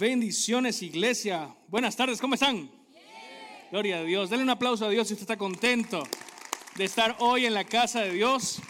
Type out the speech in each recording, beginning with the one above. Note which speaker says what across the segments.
Speaker 1: Bendiciones, iglesia. Buenas tardes, ¿cómo están? Gloria a Dios. Dale un aplauso a Dios si usted está contento de estar hoy en la casa de Dios.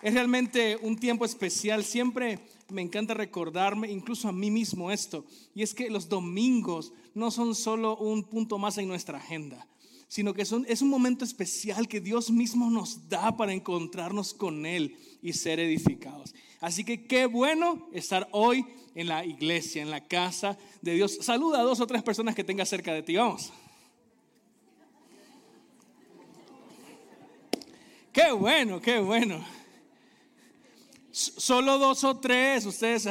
Speaker 1: Es realmente un tiempo especial. Siempre me encanta recordarme, incluso a mí mismo, esto. Y es que los domingos no son solo un punto más en nuestra agenda, sino que son, es un momento especial que Dios mismo nos da para encontrarnos con Él y ser edificados. Así que qué bueno estar hoy en la iglesia, en la casa de Dios. Saluda a dos o tres personas que tengas cerca de ti. Vamos. Qué bueno, qué bueno. Solo dos o tres, ustedes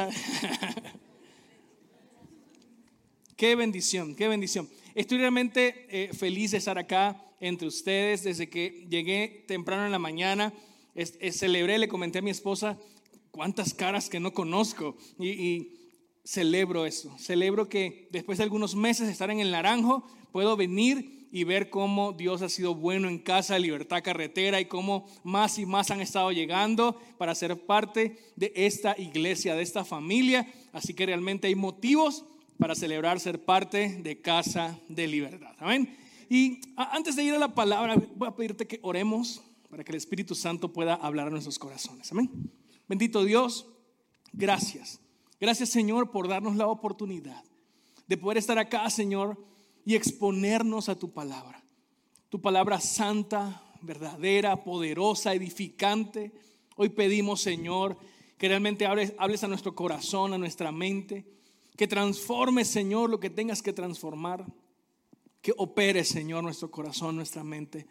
Speaker 1: qué bendición, qué bendición. Estoy realmente eh, feliz de estar acá entre ustedes desde que llegué temprano en la mañana. celebré, le comenté a mi esposa cuántas caras que no conozco y, celebro eso. Celebro que después de algunos meses de estar en el naranjo, puedo venir y ver cómo Dios ha sido bueno en casa, Libertad Carretera y cómo más y más han estado llegando para ser parte de esta iglesia, de esta familia. Así que realmente hay motivos para celebrar ser parte de Casa de Libertad. Amén. Y antes de ir a la palabra, voy a pedirte que oremos para que el Espíritu Santo pueda hablar a nuestros corazones. Amén. Bendito Dios, gracias. Gracias Señor por darnos la oportunidad de poder estar acá, Señor, y exponernos a tu palabra. Tu palabra santa, verdadera, poderosa, edificante. Hoy pedimos, Señor, que realmente hables, a nuestro corazón, a nuestra mente, que transformes, Señor, lo que tengas que transformar, que opere, Señor, nuestro corazón, nuestra mente,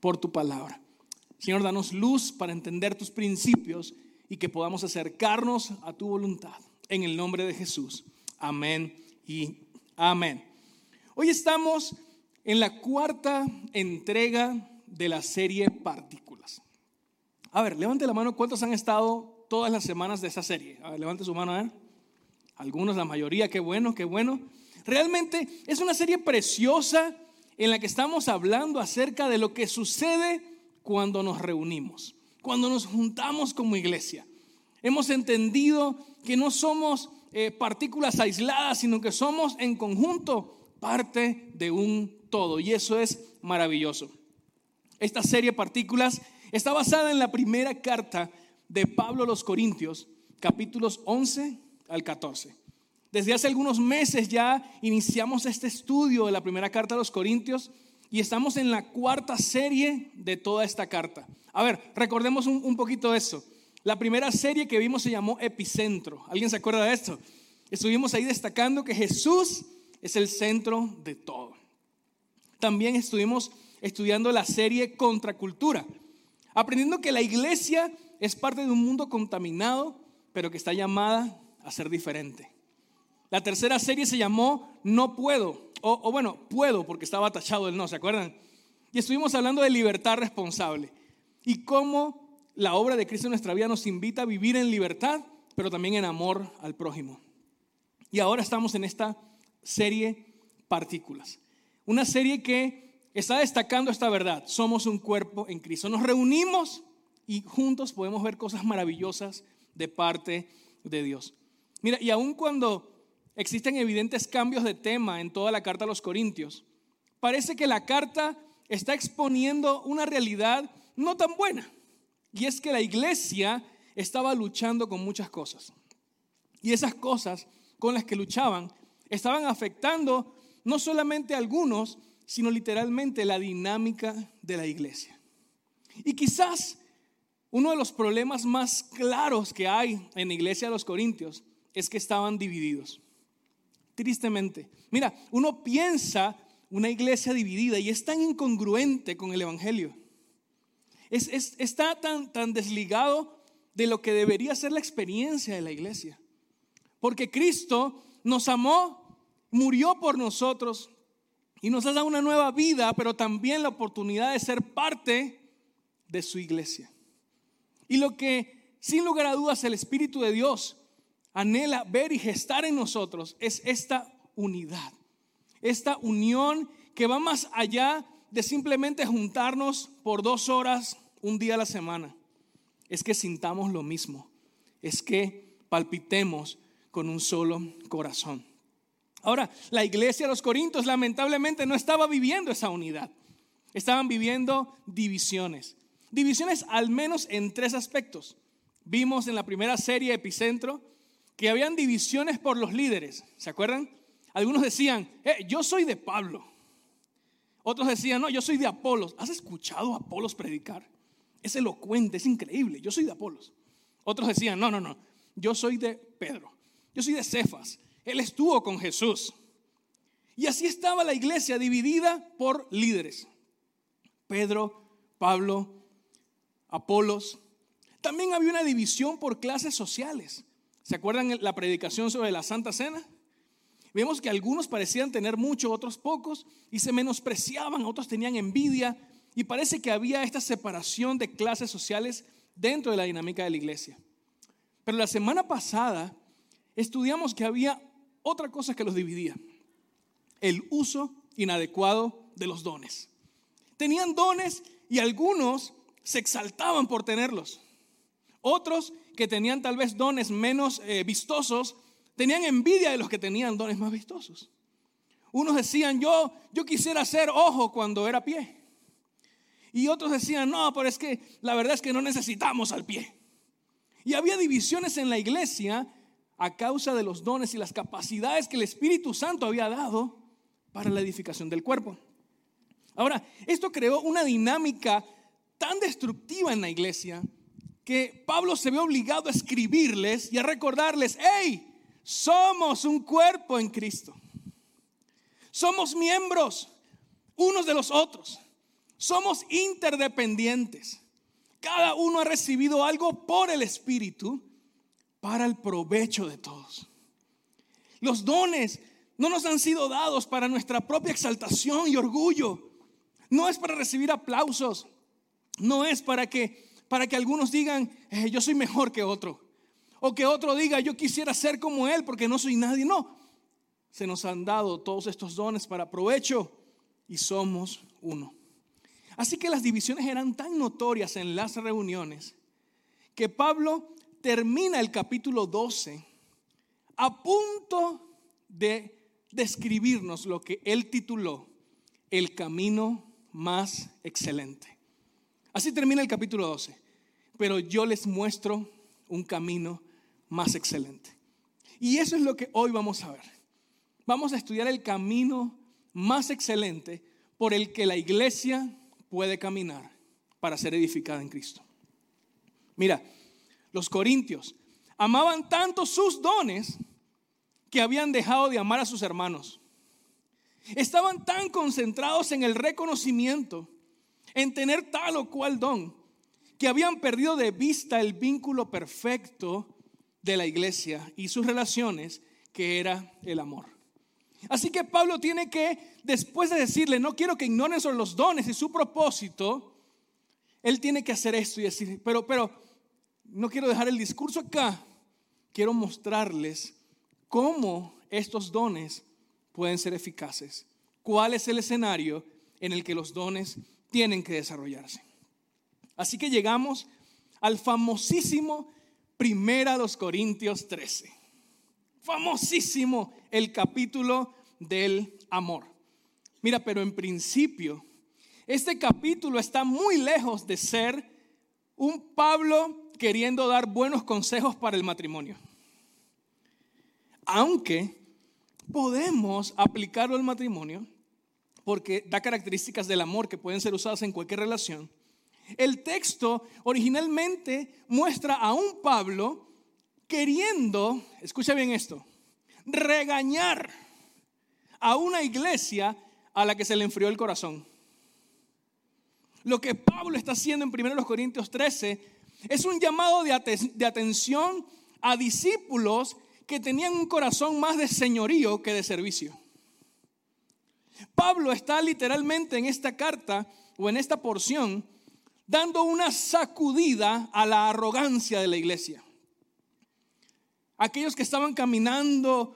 Speaker 1: por tu palabra. Señor, danos luz para entender tus principios y que podamos acercarnos a tu voluntad. En el nombre de Jesús. Amén y amén. Hoy estamos en la cuarta entrega de la serie Partículas. A ver, levante la mano, ¿cuántos han estado todas las semanas de esa serie? A ver, levante su mano. Algunos, la mayoría, qué bueno, qué bueno. Realmente es una serie preciosa en la que estamos hablando acerca de lo que sucede cuando nos reunimos cuando nos juntamos como iglesia. Hemos entendido que no somos eh, partículas aisladas, sino que somos en conjunto parte de un todo. Y eso es maravilloso. Esta serie de partículas está basada en la primera carta de Pablo a los Corintios, capítulos 11 al 14. Desde hace algunos meses ya iniciamos este estudio de la primera carta a los Corintios y estamos en la cuarta serie de toda esta carta. A ver, recordemos un, poquito eso. La primera serie que vimos se llamó Epicentro. ¿Alguien se acuerda de esto? Estuvimos ahí destacando que Jesús es el centro de todo. También estuvimos estudiando la serie Contracultura, aprendiendo que la iglesia es parte de un mundo contaminado, pero que está llamada a ser diferente. La tercera serie se llamó No puedo, o, bueno, puedo porque estaba tachado el no, ¿se acuerdan? Y estuvimos hablando de libertad responsable y cómo la obra de Cristo en nuestra vida nos invita a vivir en libertad, pero también en amor al prójimo. Y ahora estamos en esta serie Partículas, una serie que está destacando esta verdad. Somos un cuerpo en Cristo. Nos reunimos y juntos podemos ver cosas maravillosas de parte de Dios. Mira, y aun cuando existen evidentes cambios de tema en toda la carta a los Corintios. Parece que la carta está exponiendo una realidad no tan buena. Y es que la iglesia estaba luchando con muchas cosas. Y esas cosas con las que luchaban estaban afectando no solamente a algunos, sino literalmente la dinámica de la iglesia. Y quizás uno de los problemas más claros que hay en la iglesia de los Corintios es que estaban divididos tristemente. Mira, uno piensa una iglesia dividida y es tan incongruente con el Evangelio. Es, está tan, tan desligado de lo que debería ser la experiencia de la iglesia. Porque Cristo nos amó, murió por nosotros y nos ha dado una nueva vida, pero también la oportunidad de ser parte de su iglesia. Y lo que, sin lugar a dudas, el Espíritu de Dios anhela ver y gestar en nosotros es esta unidad, esta unión que va más allá de simplemente juntarnos por dos horas un día a la semana. Es que sintamos lo mismo, es que palpitemos con un solo corazón. Ahora, la iglesia de los Corintios lamentablemente no estaba viviendo esa unidad. Estaban viviendo divisiones. Divisiones al menos en tres aspectos. Vimos en la primera serie Epicentro que habían divisiones por los líderes. ¿Se acuerdan? Algunos decían, eh, yo soy de Pablo. Otros decían, no, yo soy de Apolos. ¿Has escuchado a Apolos predicar? Es elocuente, es increíble. Yo soy de Apolos. Otros decían, no, no, no, yo soy de Pedro. Yo soy de Cefas. Él estuvo con Jesús. Y así estaba la iglesia dividida por líderes. Pedro, Pablo, Apolos. También había una división por clases sociales. ¿Se acuerdan la predicación sobre la Santa Cena? Vemos que algunos parecían tener mucho, otros pocos, y se menospreciaban, otros tenían envidia, y parece que había esta separación de clases sociales dentro de la dinámica de la iglesia. Pero la semana pasada estudiamos que había otra cosa que los dividía, el uso inadecuado de los dones. Tenían dones y algunos se exaltaban por tenerlos. Otros que tenían tal vez dones menos eh, vistosos, tenían envidia de los que tenían dones más vistosos. Unos decían, yo, yo quisiera ser ojo cuando era pie. Y otros decían, no, pero es que la verdad es que no necesitamos al pie. Y había divisiones en la iglesia a causa de los dones y las capacidades que el Espíritu Santo había dado para la edificación del cuerpo. Ahora, esto creó una dinámica tan destructiva en la iglesia que Pablo se ve obligado a escribirles y a recordarles, hey, somos un cuerpo en Cristo. Somos miembros unos de los otros. Somos interdependientes. Cada uno ha recibido algo por el Espíritu para el provecho de todos. Los dones no nos han sido dados para nuestra propia exaltación y orgullo. No es para recibir aplausos. No es para que, para que algunos digan, eh, yo soy mejor que otro. O que otro diga, yo quisiera ser como él porque no soy nadie. No, se nos han dado todos estos dones para provecho y somos uno. Así que las divisiones eran tan notorias en las reuniones que Pablo termina el capítulo 12 a punto de describirnos lo que él tituló el camino más excelente. Así termina el capítulo 12. Pero yo les muestro un camino más excelente. Y eso es lo que hoy vamos a ver. Vamos a estudiar el camino más excelente por el que la iglesia puede caminar para ser edificada en Cristo. Mira, los corintios amaban tanto sus dones que habían dejado de amar a sus hermanos. Estaban tan concentrados en el reconocimiento en tener tal o cual don, que habían perdido de vista el vínculo perfecto de la iglesia y sus relaciones, que era el amor. Así que Pablo tiene que, después de decirle, no quiero que ignoren sobre los dones y su propósito, él tiene que hacer esto y decir, pero, pero, no quiero dejar el discurso acá, quiero mostrarles cómo estos dones pueden ser eficaces, cuál es el escenario en el que los dones tienen que desarrollarse. Así que llegamos al famosísimo Primera los Corintios 13. Famosísimo el capítulo del amor. Mira, pero en principio, este capítulo está muy lejos de ser un Pablo queriendo dar buenos consejos para el matrimonio. Aunque podemos aplicarlo al matrimonio, porque da características del amor que pueden ser usadas en cualquier relación. El texto originalmente muestra a un Pablo queriendo, escucha bien esto, regañar a una iglesia a la que se le enfrió el corazón. Lo que Pablo está haciendo en 1 Corintios 13 es un llamado de, de atención a discípulos que tenían un corazón más de señorío que de servicio. Pablo está literalmente en esta carta o en esta porción dando una sacudida a la arrogancia de la iglesia. Aquellos que estaban caminando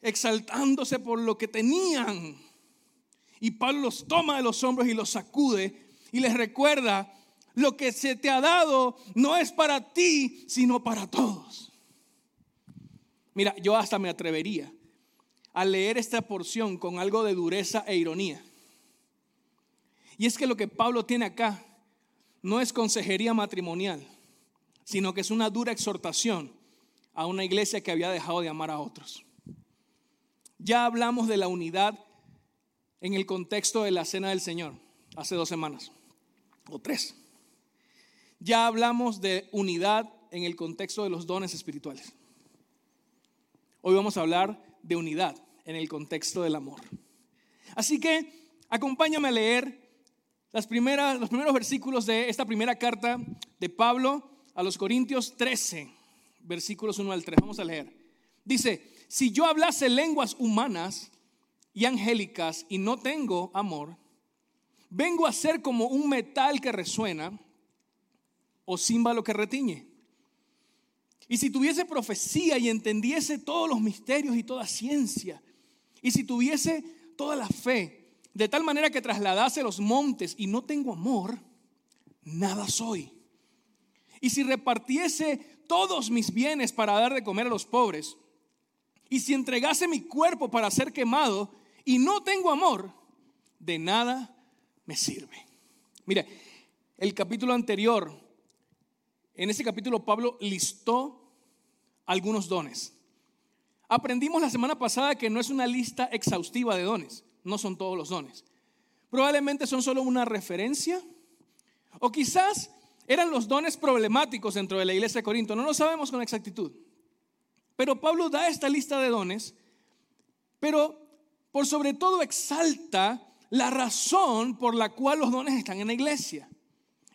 Speaker 1: exaltándose por lo que tenían. Y Pablo los toma de los hombros y los sacude y les recuerda, lo que se te ha dado no es para ti, sino para todos. Mira, yo hasta me atrevería a leer esta porción con algo de dureza e ironía. Y es que lo que Pablo tiene acá no es consejería matrimonial, sino que es una dura exhortación a una iglesia que había dejado de amar a otros. Ya hablamos de la unidad en el contexto de la cena del Señor hace dos semanas o tres. Ya hablamos de unidad en el contexto de los dones espirituales. Hoy vamos a hablar de unidad en el contexto del amor. Así que acompáñame a leer los primeros versículos de esta primera carta de Pablo a los Corintios 13, versículos 1 al 3. Vamos a leer. Dice, si yo hablase lenguas humanas y angélicas y no tengo amor, vengo a ser como un metal que resuena o címbalo que retiñe. Y si tuviese profecía y entendiese todos los misterios y toda ciencia, y si tuviese toda la fe, de tal manera que trasladase los montes y no tengo amor, nada soy. Y si repartiese todos mis bienes para dar de comer a los pobres, y si entregase mi cuerpo para ser quemado y no tengo amor, de nada me sirve. Mira, el capítulo anterior, en ese capítulo Pablo listó algunos dones. Aprendimos la semana pasada que no es una lista exhaustiva de dones, no son todos los dones. Probablemente son solo una referencia o quizás eran los dones problemáticos dentro de la iglesia de Corinto, no lo sabemos con exactitud. Pero Pablo da esta lista de dones, pero por sobre todo exalta la razón por la cual los dones están en la iglesia.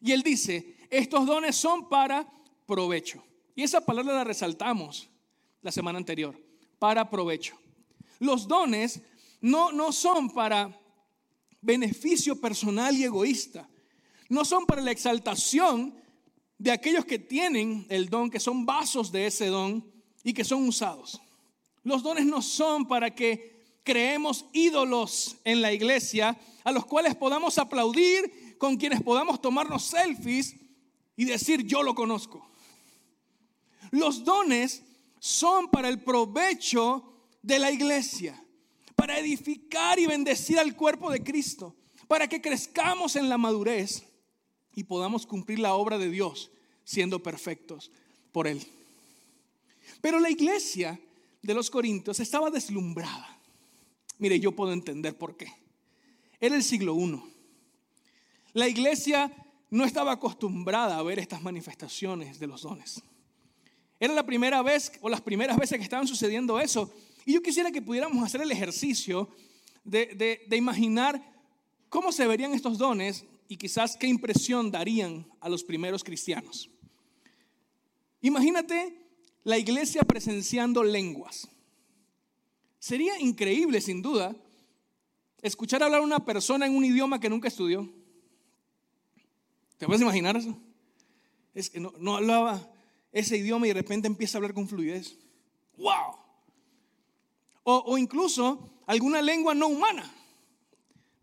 Speaker 1: Y él dice, estos dones son para provecho. Y esa palabra la resaltamos la semana anterior, para provecho. Los dones no, no son para beneficio personal y egoísta, no son para la exaltación de aquellos que tienen el don, que son vasos de ese don y que son usados. Los dones no son para que creemos ídolos en la iglesia a los cuales podamos aplaudir, con quienes podamos tomarnos selfies y decir yo lo conozco. Los dones son para el provecho de la iglesia, para edificar y bendecir al cuerpo de Cristo, para que crezcamos en la madurez y podamos cumplir la obra de Dios siendo perfectos por Él. Pero la iglesia de los Corintios estaba deslumbrada. Mire, yo puedo entender por qué. Era el siglo I. La iglesia no estaba acostumbrada a ver estas manifestaciones de los dones. Era la primera vez o las primeras veces que estaban sucediendo eso. Y yo quisiera que pudiéramos hacer el ejercicio de, de imaginar cómo se verían estos dones y quizás qué impresión darían a los primeros cristianos. Imagínate la iglesia presenciando lenguas. Sería increíble, sin duda, escuchar hablar a una persona en un idioma que nunca estudió. ¿Te puedes imaginar eso? Es que no, no hablaba ese idioma y de repente empieza a hablar con fluidez. ¡Wow! O, incluso alguna lengua no humana.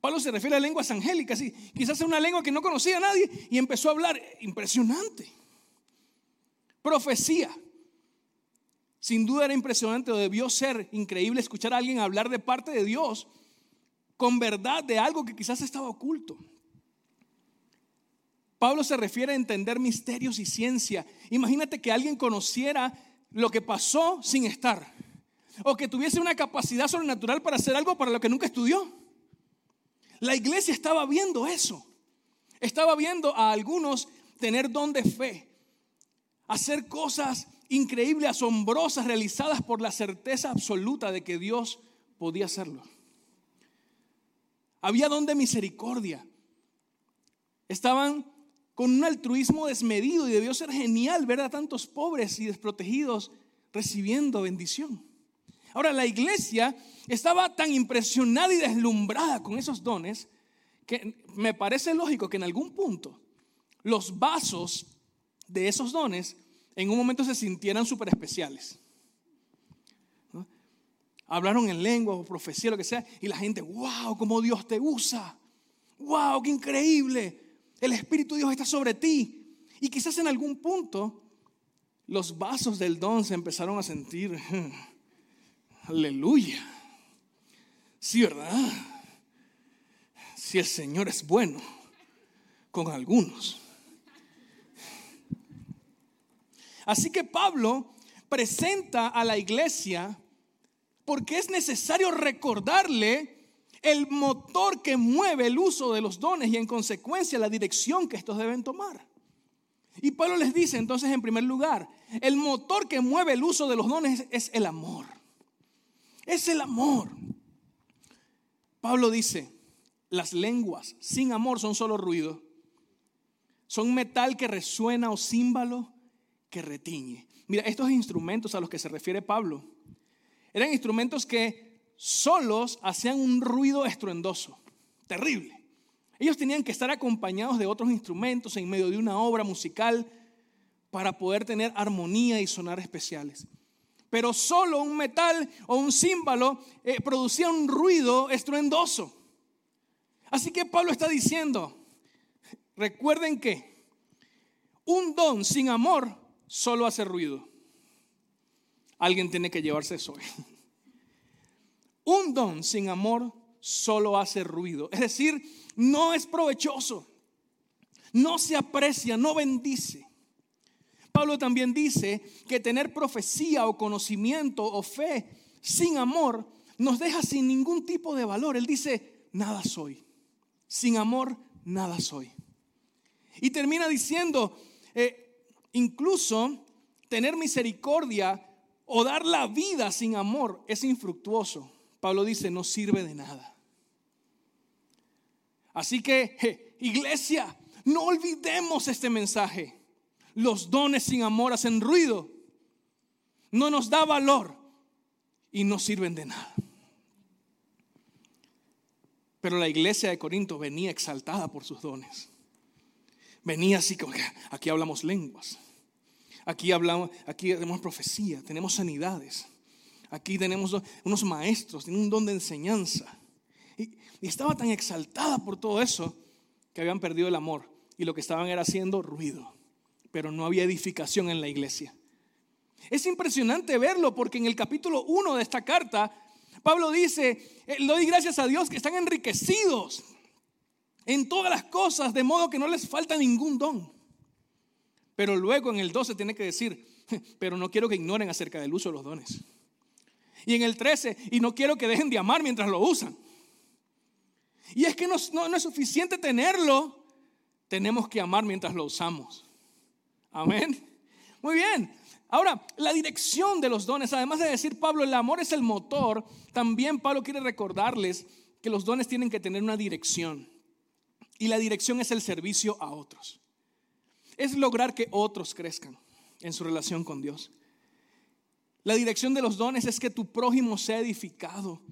Speaker 1: Pablo se refiere a lenguas angélicas, y quizás una lengua que no conocía a nadie y empezó a hablar. Impresionante. Profecía. Sin duda era impresionante o debió ser increíble escuchar a alguien hablar de parte de Dios con verdad de algo que quizás estaba oculto. Pablo se refiere a entender misterios y ciencia. Imagínate que alguien conociera lo que pasó sin estar. O que tuviese una capacidad sobrenatural para hacer algo para lo que nunca estudió. La iglesia estaba viendo eso. Estaba viendo a algunos tener don de fe. Hacer cosas increíbles, asombrosas, realizadas por la certeza absoluta de que Dios podía hacerlo. Había don de misericordia. Estaban con un altruismo desmedido y debió ser genial ver a tantos pobres y desprotegidos recibiendo bendición. Ahora, la iglesia estaba tan impresionada y deslumbrada con esos dones que me parece lógico que en algún punto los vasos de esos dones en un momento se sintieran súper especiales. Hablaron en lengua o profecía, lo que sea, y la gente, wow, cómo Dios te usa. Wow, qué increíble el Espíritu de Dios está sobre ti. Y quizás en algún punto los vasos del don se empezaron a sentir, aleluya. Sí, ¿verdad? Si el Señor es bueno con algunos. Así que Pablo presenta a la iglesia porque es necesario recordarle el motor que mueve el uso de los dones y en consecuencia la dirección que estos deben tomar. Y Pablo les dice entonces en primer lugar, el motor que mueve el uso de los dones es el amor. Es el amor. Pablo dice, las lenguas sin amor son solo ruido. Son metal que resuena o címbalo que retiñe. Mira, estos instrumentos a los que se refiere Pablo eran instrumentos que solos hacían un ruido estruendoso, terrible. Ellos tenían que estar acompañados de otros instrumentos en medio de una obra musical para poder tener armonía y sonar especiales. Pero solo un metal o un címbalo eh, producía un ruido estruendoso. Así que Pablo está diciendo, recuerden que un don sin amor solo hace ruido. Alguien tiene que llevarse eso. Un don sin amor solo hace ruido. Es decir, no es provechoso, no se aprecia, no bendice. Pablo también dice que tener profecía o conocimiento o fe sin amor nos deja sin ningún tipo de valor. Él dice, nada soy. Sin amor, nada soy. Y termina diciendo, eh, incluso tener misericordia o dar la vida sin amor es infructuoso. Pablo dice, no sirve de nada. Así que, iglesia, no olvidemos este mensaje. Los dones sin amor hacen ruido, no nos da valor y no sirven de nada. Pero la iglesia de Corinto venía exaltada por sus dones. Venía así como aquí hablamos lenguas. Aquí hablamos, aquí tenemos profecía, tenemos sanidades. Aquí tenemos unos maestros, tienen un don de enseñanza. Y estaba tan exaltada por todo eso que habían perdido el amor y lo que estaban era haciendo ruido, pero no había edificación en la iglesia. Es impresionante verlo porque en el capítulo 1 de esta carta, Pablo dice, eh, doy gracias a Dios que están enriquecidos en todas las cosas, de modo que no les falta ningún don. Pero luego en el 12 tiene que decir, pero no quiero que ignoren acerca del uso de los dones. Y en el 13, y no quiero que dejen de amar mientras lo usan. Y es que no, es suficiente tenerlo, tenemos que amar mientras lo usamos. Amén. Muy bien. Ahora, la dirección de los dones, además de decir Pablo, el amor es el motor, también Pablo quiere recordarles que los dones tienen que tener una dirección. Y la dirección es el servicio a otros. Es lograr que otros crezcan en su relación con Dios. La dirección de los dones es que tu prójimo sea edificado,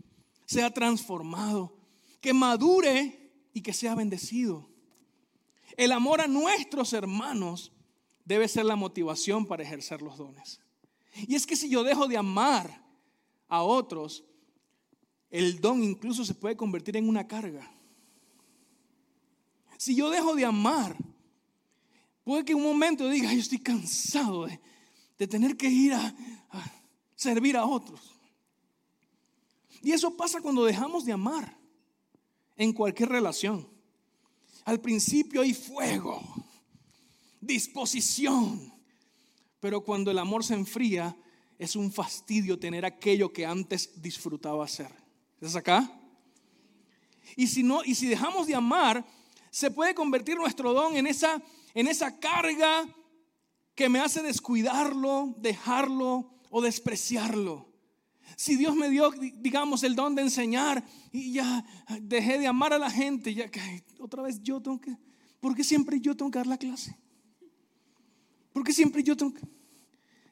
Speaker 1: sea transformado, que madure y que sea bendecido. El amor a nuestros hermanos debe ser la motivación para ejercer los dones. Y es que si yo dejo de amar a otros, el don incluso se puede convertir en una carga. Si yo dejo de amar, puede que un momento diga, yo estoy cansado de, tener que ir a servir a otros. Y eso pasa cuando dejamos de amar en cualquier relación. Al principio hay fuego, disposición, pero cuando el amor se enfría, es un fastidio tener aquello que antes disfrutaba hacer. ¿Estás acá? Y si no, y si dejamos de amar, se puede convertir nuestro don en esa, en esa carga que me hace descuidarlo, dejarlo o despreciarlo. Si Dios me dio, digamos, el don de enseñar y ya dejé de amar a la gente, ya que otra vez yo tengo que, ¿por qué siempre yo tengo que dar la clase? ¿Por qué siempre yo tengo que?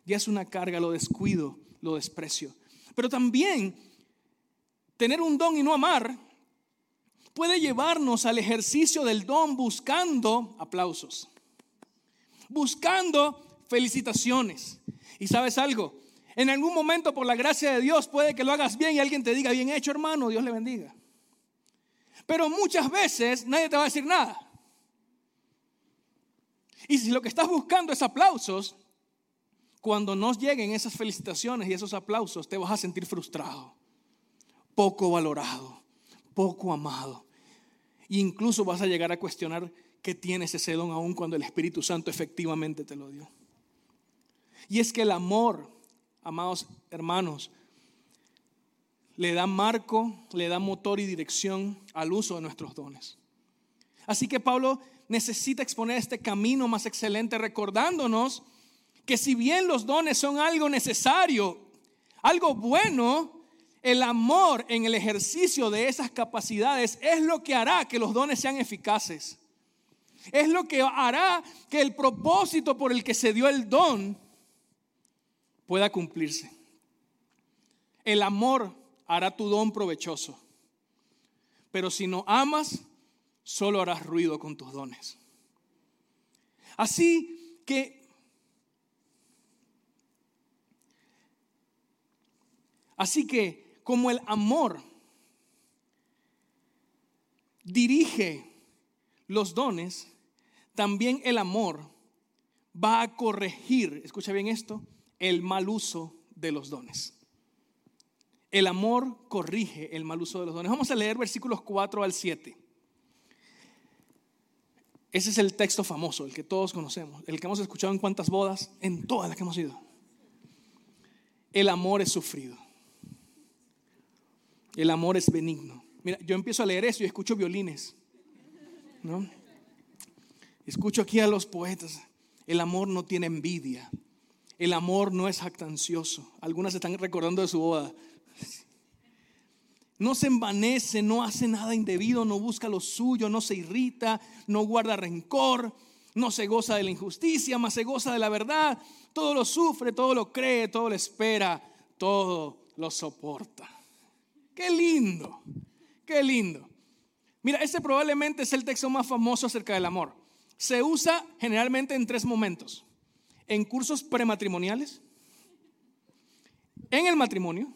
Speaker 1: Ya es una carga, lo descuido, lo desprecio. Pero también tener un don y no amar puede llevarnos al ejercicio del don buscando aplausos, buscando felicitaciones. ¿Y sabes algo? En algún momento, por la gracia de Dios, puede que lo hagas bien y alguien te diga, bien hecho hermano, Dios le bendiga. Pero muchas veces nadie te va a decir nada. Y si lo que estás buscando es aplausos, cuando nos lleguen esas felicitaciones y esos aplausos, te vas a sentir frustrado, poco valorado, poco amado. E incluso vas a llegar a cuestionar que tienes ese don aún cuando el Espíritu Santo efectivamente te lo dio. Y es que el amor, amados hermanos, le da marco, le da motor y dirección al uso de nuestros dones. Así que Pablo necesita exponer este camino más excelente recordándonos que si bien los dones son algo necesario, algo bueno, el amor en el ejercicio de esas capacidades es lo que hará que los dones sean eficaces. Es lo que hará que el propósito por el que se dio el don pueda cumplirse. El amor hará tu don provechoso. Pero si no amas, solo harás ruido con tus dones. Así que Así que como el amor dirige los dones, también el amor va a corregir, escucha bien esto, el mal uso de los dones. El amor corrige el mal uso de los dones. Vamos a leer versículos 4 al 7. Ese es el texto famoso, el que todos conocemos, el que hemos escuchado en cuantas bodas, en todas las que hemos ido. El amor es sufrido. El amor es benigno. Mira, yo empiezo a leer eso y escucho violines. ¿no? Escucho aquí a los poetas. El amor no tiene envidia. El amor no es jactancioso. Algunas están recordando de su boda. No se envanece, no hace nada indebido, no busca lo suyo, no se irrita, no guarda rencor, no se goza de la injusticia, más se goza de la verdad. Todo lo sufre, todo lo cree, todo lo espera, todo lo soporta. Qué lindo, qué lindo. Mira, este probablemente es el texto más famoso acerca del amor. Se usa generalmente en tres momentos. En cursos prematrimoniales, en el matrimonio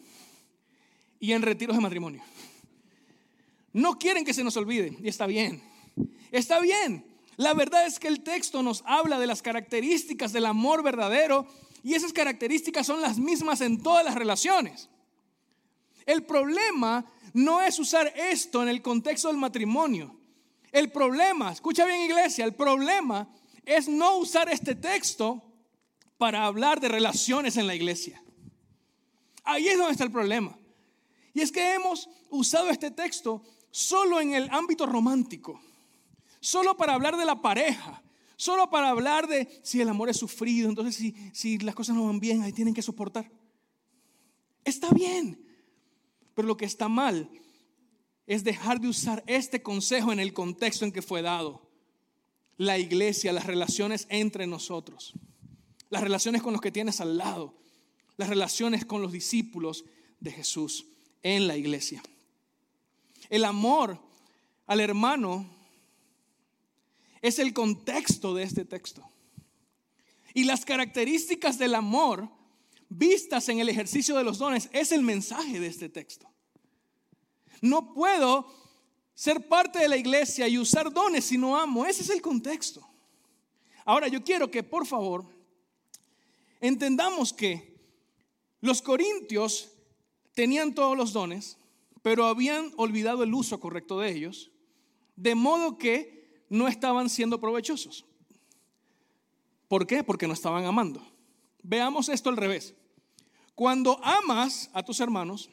Speaker 1: y en retiros de matrimonio. No quieren que se nos olvide y está bien. Está bien. La verdad es que el texto nos habla de las características del amor verdadero y esas características son las mismas en todas las relaciones. El problema no es usar esto en el contexto del matrimonio. El problema, escucha bien iglesia, el problema es no usar este texto para hablar de relaciones en la iglesia. Ahí es donde está el problema. Y es que hemos usado este texto solo en el ámbito romántico, solo para hablar de la pareja, solo para hablar de si el amor es sufrido, entonces si, si las cosas no van bien, ahí tienen que soportar. Está bien, pero lo que está mal es dejar de usar este consejo en el contexto en que fue dado. La iglesia, las relaciones entre nosotros, las relaciones con los que tienes al lado, las relaciones con los discípulos de Jesús en la iglesia. El amor al hermano es el contexto de este texto. Y las características del amor vistas en el ejercicio de los dones es el mensaje de este texto. No puedo ser parte de la iglesia y usar dones si no amo. Ese es el contexto. Ahora yo quiero que por favor entendamos que los corintios tenían todos los dones, pero habían olvidado el uso correcto de ellos, de modo que no estaban siendo provechosos. ¿Por qué? Porque no estaban amando. Veamos esto al revés. Cuando amas a tus hermanos,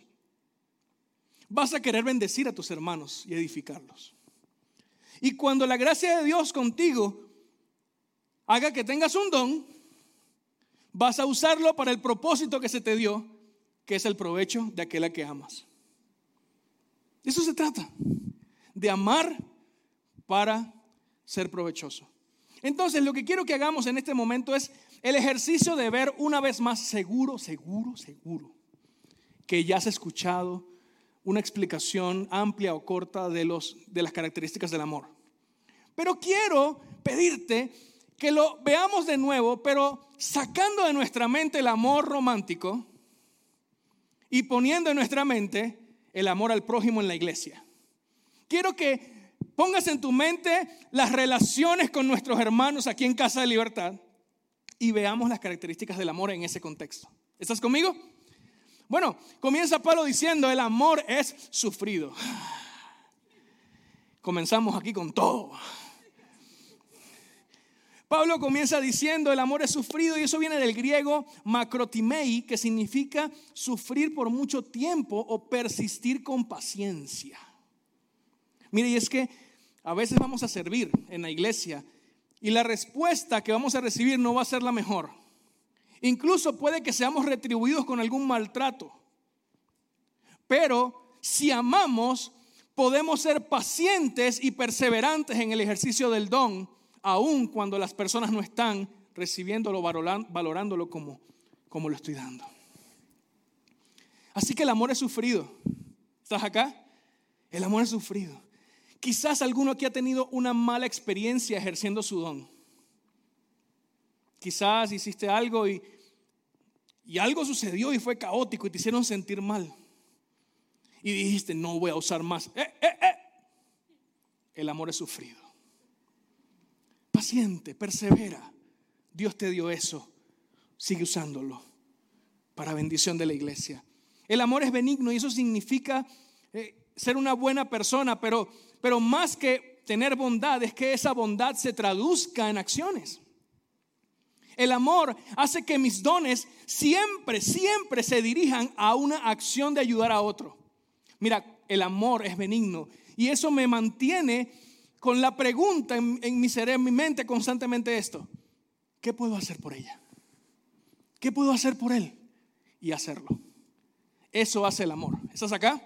Speaker 1: vas a querer bendecir a tus hermanos y edificarlos. Y cuando la gracia de Dios contigo haga que tengas un don, vas a usarlo para el propósito que se te dio, que es el provecho de aquella que amas. eso se trata, de amar para ser provechoso. Entonces, lo que quiero que hagamos en este momento es el ejercicio de ver una vez más seguro, seguro, seguro, que ya has escuchado una explicación amplia o corta de, los, de las características del amor. Pero quiero pedirte que lo veamos de nuevo, pero sacando de nuestra mente el amor romántico y poniendo en nuestra mente el amor al prójimo en la iglesia. Quiero que pongas en tu mente las relaciones con nuestros hermanos aquí en Casa de Libertad y veamos las características del amor en ese contexto. ¿Estás conmigo? Bueno, comienza Pablo diciendo, el amor es sufrido. Comenzamos aquí con todo. Pablo comienza diciendo, el amor es sufrido y eso viene del griego macrotimei, que significa sufrir por mucho tiempo o persistir con paciencia. Mire, y es que a veces vamos a servir en la iglesia y la respuesta que vamos a recibir no va a ser la mejor. Incluso puede que seamos retribuidos con algún maltrato. Pero si amamos, podemos ser pacientes y perseverantes en el ejercicio del don aun cuando las personas no están recibiéndolo, valorándolo como, como lo estoy dando. Así que el amor es sufrido. ¿Estás acá? El amor es sufrido. Quizás alguno aquí ha tenido una mala experiencia ejerciendo su don. Quizás hiciste algo y, y algo sucedió y fue caótico y te hicieron sentir mal. Y dijiste, no voy a usar más. Eh, eh, eh. El amor es sufrido paciente, persevera. Dios te dio eso. Sigue usándolo para bendición de la iglesia. El amor es benigno y eso significa eh, ser una buena persona, pero, pero más que tener bondad es que esa bondad se traduzca en acciones. El amor hace que mis dones siempre, siempre se dirijan a una acción de ayudar a otro. Mira, el amor es benigno y eso me mantiene con la pregunta en, mi cerebro, en mi mente constantemente esto. ¿Qué puedo hacer por ella? ¿Qué puedo hacer por él? Y hacerlo. Eso hace el amor. ¿Estás acá?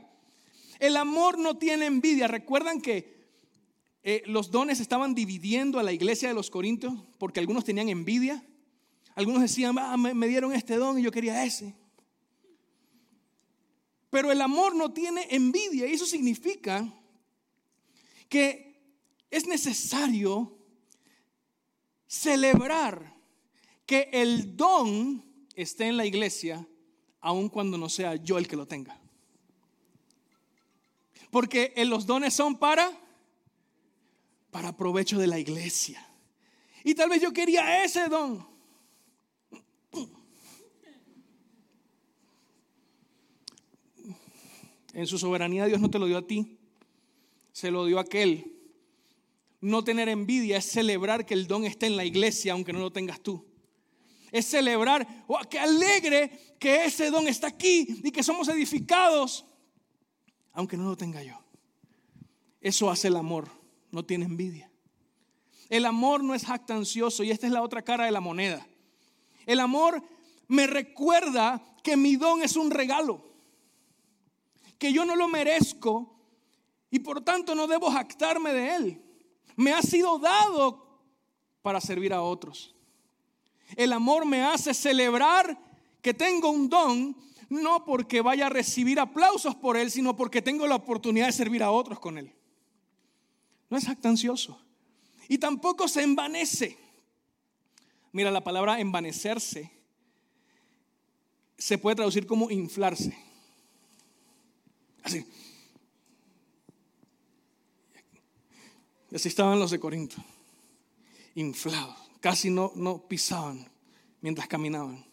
Speaker 1: El amor no tiene envidia. ¿Recuerdan que eh, los dones estaban dividiendo a la iglesia de los Corintios porque algunos tenían envidia? Algunos decían, ah, me dieron este don y yo quería ese. Pero el amor no tiene envidia y eso significa que es necesario celebrar que el don esté en la iglesia, aun cuando no sea yo el que lo tenga. Porque los dones son para para provecho de la iglesia. Y tal vez yo quería ese don. En su soberanía Dios no te lo dio a ti, se lo dio a aquel no tener envidia es celebrar que el don esté en la iglesia, aunque no lo tengas tú. Es celebrar, oh, que alegre que ese don está aquí y que somos edificados, aunque no lo tenga yo. Eso hace el amor, no tiene envidia. El amor no es jactancioso y esta es la otra cara de la moneda. El amor me recuerda que mi don es un regalo, que yo no lo merezco y por tanto no debo jactarme de él me ha sido dado para servir a otros. El amor me hace celebrar que tengo un don, no porque vaya a recibir aplausos por él, sino porque tengo la oportunidad de servir a otros con él. No es jactancioso. Y tampoco se envanece. Mira, la palabra envanecerse se puede traducir como inflarse. Así. Y así estaban los de Corinto, inflados, casi no, no pisaban mientras caminaban.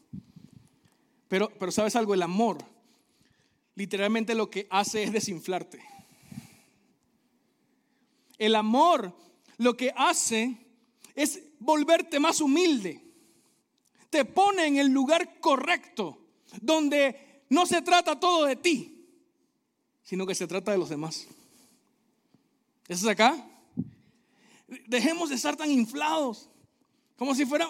Speaker 1: Pero, pero sabes algo, el amor literalmente lo que hace es desinflarte. El amor lo que hace es volverte más humilde. Te pone en el lugar correcto, donde no se trata todo de ti, sino que se trata de los demás. ¿Eso es acá? Dejemos de estar tan inflados, como si fuera,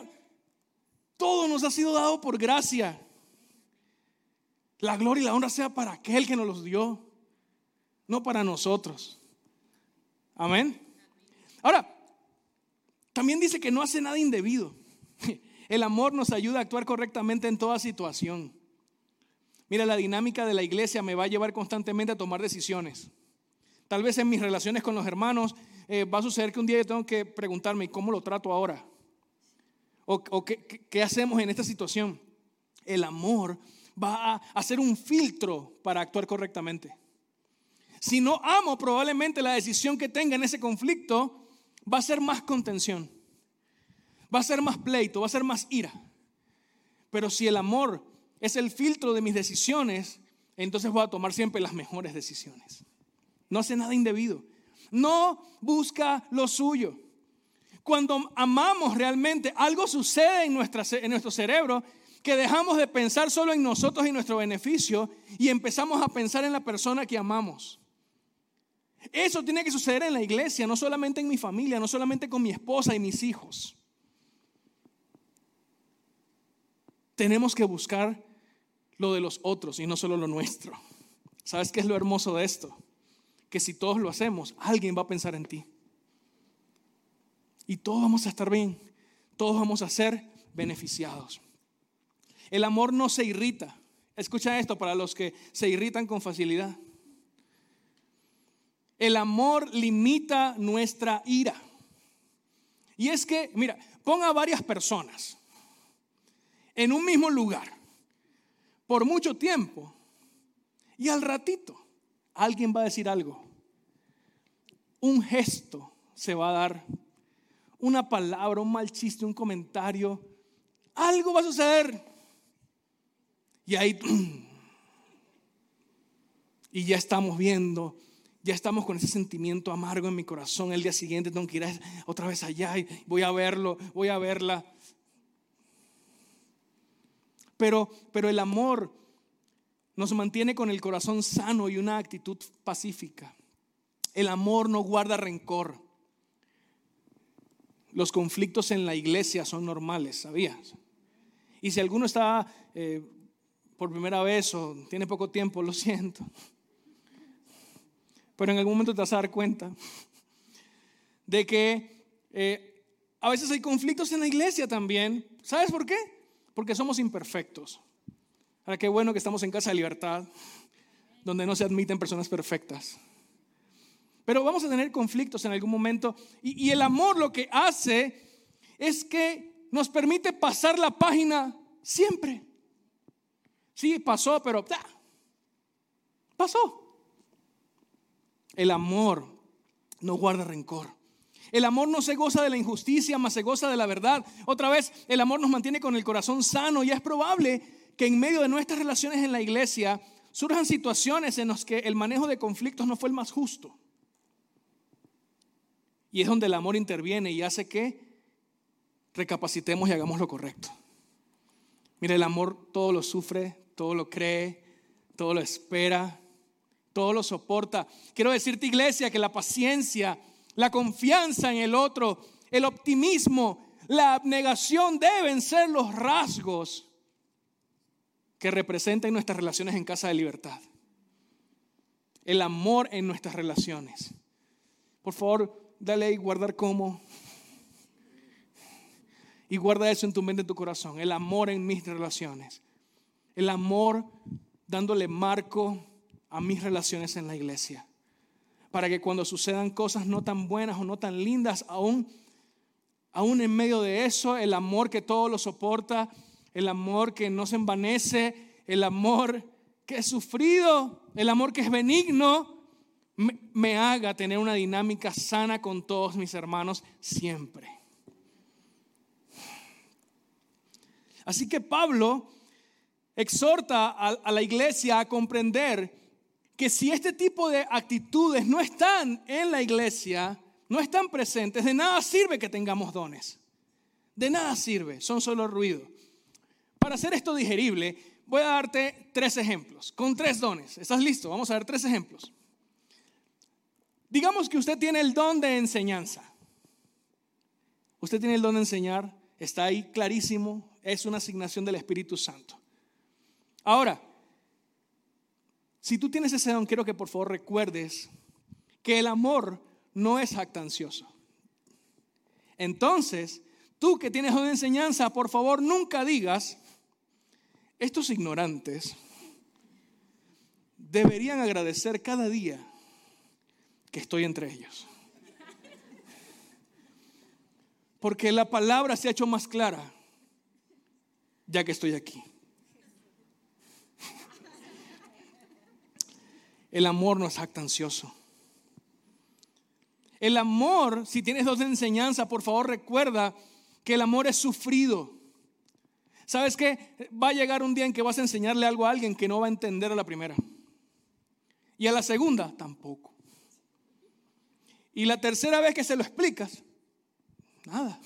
Speaker 1: todo nos ha sido dado por gracia. La gloria y la honra sea para aquel que nos los dio, no para nosotros. Amén. Ahora, también dice que no hace nada indebido. El amor nos ayuda a actuar correctamente en toda situación. Mira, la dinámica de la iglesia me va a llevar constantemente a tomar decisiones. Tal vez en mis relaciones con los hermanos eh, va a suceder que un día yo tengo que preguntarme, ¿cómo lo trato ahora? ¿O, qué, hacemos en esta situación? El amor va a hacer un filtro para actuar correctamente. Si no amo, probablemente la decisión que tenga en ese conflicto va a ser más contención. va a ser más pleito, va a ser más ira. Pero si el amor es el filtro de mis decisiones, entonces voy a tomar siempre las mejores decisiones. No hace nada indebido. No busca lo suyo. Cuando amamos realmente, algo sucede en, nuestro cerebro que dejamos de pensar solo en nosotros y nuestro beneficio y empezamos a pensar en la persona que amamos. Eso tiene que suceder en la iglesia, no solamente en mi familia, no solamente con mi esposa y mis hijos. Tenemos que buscar lo de los otros y no solo lo nuestro. ¿Sabes qué es lo hermoso de esto? Que si todos lo hacemos, alguien va a pensar en ti. Y todos vamos a estar bien, todos vamos a ser beneficiados. El amor no se irrita. Escucha esto para los que se irritan con facilidad. El amor limita nuestra ira. Y es que, mira, ponga varias personas en un mismo lugar por mucho tiempo y al ratito alguien va a decir algo. Un gesto se va a dar, una palabra, un mal chiste, un comentario, algo va a suceder. Y ahí, y ya estamos viendo, ya estamos con ese sentimiento amargo en mi corazón. El día siguiente tengo que ir otra vez allá y voy a verlo, voy a verla. Pero, pero el amor nos mantiene con el corazón sano y una actitud pacífica. El amor no guarda rencor. Los conflictos en la iglesia son normales, ¿sabías? Y si alguno está eh, por primera vez o tiene poco tiempo, lo siento. Pero en algún momento te vas a dar cuenta de que eh, a veces hay conflictos en la iglesia también. ¿Sabes por qué? porque somos imperfectos. Ahora, qué bueno que estamos en casa de libertad, donde no se admiten personas perfectas. Pero vamos a tener conflictos en algún momento. Y, el amor lo que hace es que nos permite pasar la página siempre. Sí, pasó, pero pasó. El amor no guarda rencor. El amor no se goza de la injusticia, más se goza de la verdad. Otra vez, el amor nos mantiene con el corazón sano y es probable que en medio de nuestras relaciones en la iglesia surjan situaciones en las que el manejo de conflictos no fue el más justo. Y es donde el amor interviene y hace que recapacitemos y hagamos lo correcto. Mira, el amor todo lo sufre, todo lo cree, todo lo espera, todo lo soporta. Quiero decirte, iglesia, que la paciencia la confianza en el otro, el optimismo, la abnegación deben ser los rasgos que representan nuestras relaciones en casa de libertad. El amor en nuestras relaciones. Por favor, dale ahí guardar como. Y guarda eso en tu mente, en tu corazón. El amor en mis relaciones. El amor dándole marco a mis relaciones en la iglesia para que cuando sucedan cosas no tan buenas o no tan lindas, aún, aún en medio de eso, el amor que todo lo soporta, el amor que no se envanece, el amor que es sufrido, el amor que es benigno, me, me haga tener una dinámica sana con todos mis hermanos siempre. Así que Pablo exhorta a, la iglesia a comprender que si este tipo de actitudes no están en la iglesia, no están presentes, de nada sirve que tengamos dones. De nada sirve, son solo ruido. Para hacer esto digerible, voy a darte tres ejemplos, con tres dones. ¿Estás listo? Vamos a ver tres ejemplos. Digamos que usted tiene el don de enseñanza. Usted tiene el don de enseñar, está ahí clarísimo, es una asignación del Espíritu Santo. Ahora, si tú tienes ese don, quiero que por favor recuerdes que el amor no es jactancioso. Entonces, tú que tienes una enseñanza, por favor nunca digas, estos ignorantes deberían agradecer cada día que estoy entre ellos. Porque la palabra se ha hecho más clara ya que estoy aquí. El amor no es jactancioso. El amor, si tienes dos de enseñanza, por favor recuerda que el amor es sufrido. ¿Sabes qué? Va a llegar un día en que vas a enseñarle algo a alguien que no va a entender a la primera. Y a la segunda tampoco. Y la tercera vez que se lo explicas, nada.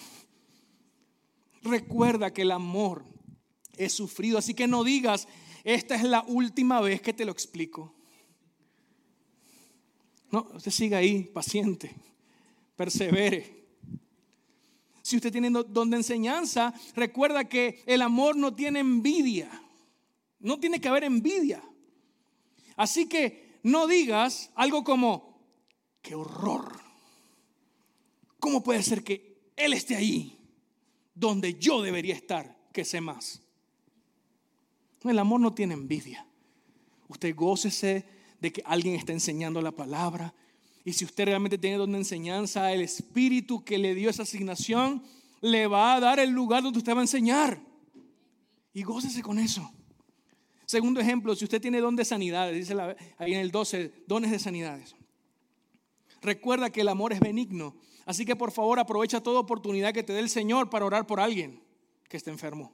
Speaker 1: Recuerda que el amor es sufrido, así que no digas, esta es la última vez que te lo explico. No, usted siga ahí, paciente, persevere. Si usted tiene don de enseñanza, recuerda que el amor no tiene envidia. No tiene que haber envidia. Así que no digas algo como, qué horror. ¿Cómo puede ser que Él esté ahí donde yo debería estar, que sé más? El amor no tiene envidia. Usted gócese de que alguien está enseñando la palabra. Y si usted realmente tiene donde enseñanza, el Espíritu que le dio esa asignación le va a dar el lugar donde usted va a enseñar. Y gócese con eso. Segundo ejemplo, si usted tiene don de sanidades, dice ahí en el 12, dones de sanidades. Recuerda que el amor es benigno. Así que por favor aprovecha toda oportunidad que te dé el Señor para orar por alguien que esté enfermo.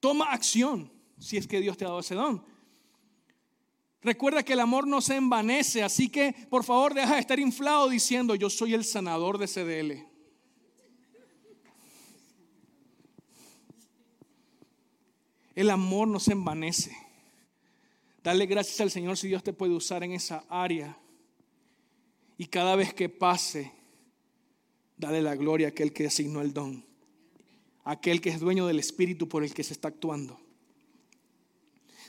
Speaker 1: Toma acción si es que Dios te ha dado ese don. Recuerda que el amor no se envanece, así que por favor deja de estar inflado diciendo yo soy el sanador de CDL. El amor no se envanece. Dale gracias al Señor si Dios te puede usar en esa área. Y cada vez que pase, dale la gloria a aquel que asignó el don, aquel que es dueño del espíritu por el que se está actuando.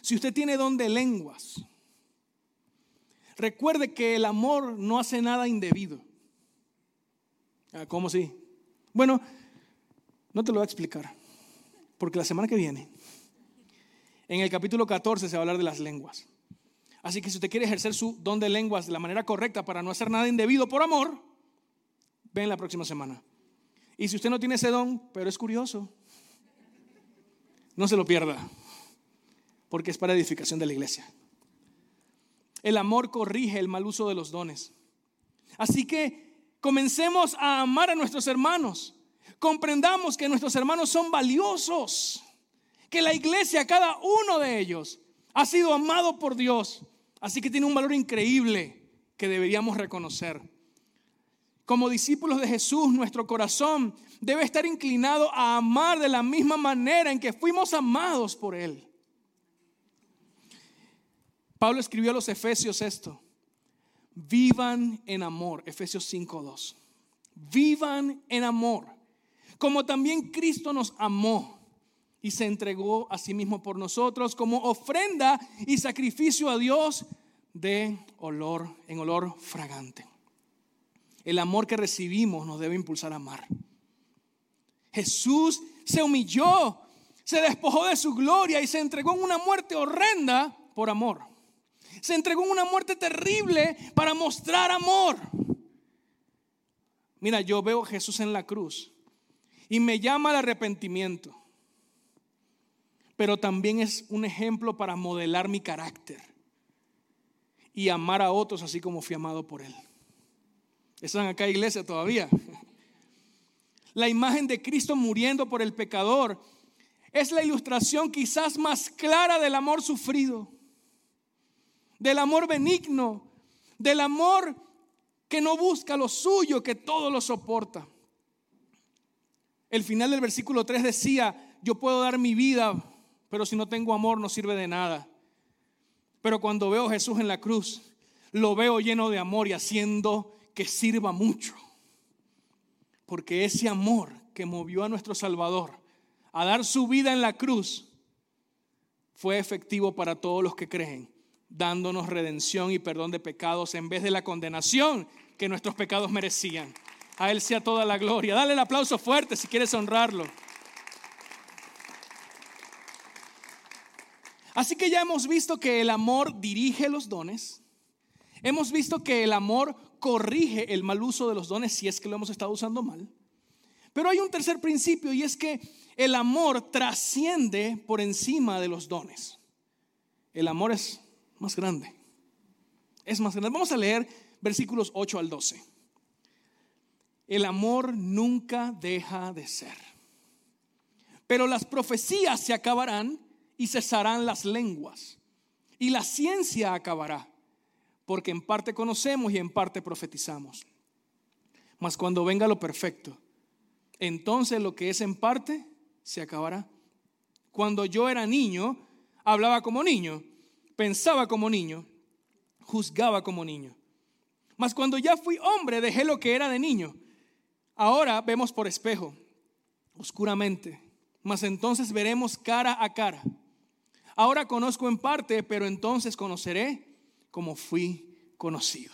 Speaker 1: Si usted tiene don de lenguas, recuerde que el amor no hace nada indebido. Ah, ¿Cómo si? Bueno, no te lo voy a explicar, porque la semana que viene, en el capítulo 14 se va a hablar de las lenguas. Así que si usted quiere ejercer su don de lenguas de la manera correcta para no hacer nada indebido por amor, ven la próxima semana. Y si usted no tiene ese don, pero es curioso, no se lo pierda porque es para edificación de la iglesia. El amor corrige el mal uso de los dones. Así que comencemos a amar a nuestros hermanos. Comprendamos que nuestros hermanos son valiosos. Que la iglesia, cada uno de ellos, ha sido amado por Dios. Así que tiene un valor increíble que deberíamos reconocer. Como discípulos de Jesús, nuestro corazón debe estar inclinado a amar de la misma manera en que fuimos amados por Él. Pablo escribió a los Efesios esto. Vivan en amor, Efesios 5.2. Vivan en amor, como también Cristo nos amó y se entregó a sí mismo por nosotros como ofrenda y sacrificio a Dios de olor, en olor fragante. El amor que recibimos nos debe impulsar a amar. Jesús se humilló, se despojó de su gloria y se entregó en una muerte horrenda por amor se entregó en una muerte terrible para mostrar amor. Mira, yo veo a Jesús en la cruz y me llama al arrepentimiento, pero también es un ejemplo para modelar mi carácter y amar a otros así como fui amado por Él. ¿Están acá iglesia todavía? La imagen de Cristo muriendo por el pecador es la ilustración quizás más clara del amor sufrido del amor benigno, del amor que no busca lo suyo, que todo lo soporta. El final del versículo 3 decía, yo puedo dar mi vida, pero si no tengo amor no sirve de nada. Pero cuando veo a Jesús en la cruz, lo veo lleno de amor y haciendo que sirva mucho. Porque ese amor que movió a nuestro Salvador a dar su vida en la cruz fue efectivo para todos los que creen dándonos redención y perdón de pecados en vez de la condenación que nuestros pecados merecían. A Él sea toda la gloria. Dale el aplauso fuerte si quieres honrarlo. Así que ya hemos visto que el amor dirige los dones. Hemos visto que el amor corrige el mal uso de los dones si es que lo hemos estado usando mal. Pero hay un tercer principio y es que el amor trasciende por encima de los dones. El amor es más grande. Es más grande. Vamos a leer versículos 8 al 12. el amor nunca deja de ser. Pero las profecías se acabarán y cesarán las lenguas. Y la ciencia acabará, porque en parte conocemos y en parte profetizamos. Mas cuando venga lo perfecto, entonces lo que es en parte se acabará. Cuando yo era niño, hablaba como niño, pensaba como niño, juzgaba como niño. Mas cuando ya fui hombre, dejé lo que era de niño. Ahora vemos por espejo, oscuramente, mas entonces veremos cara a cara. Ahora conozco en parte, pero entonces conoceré como fui conocido.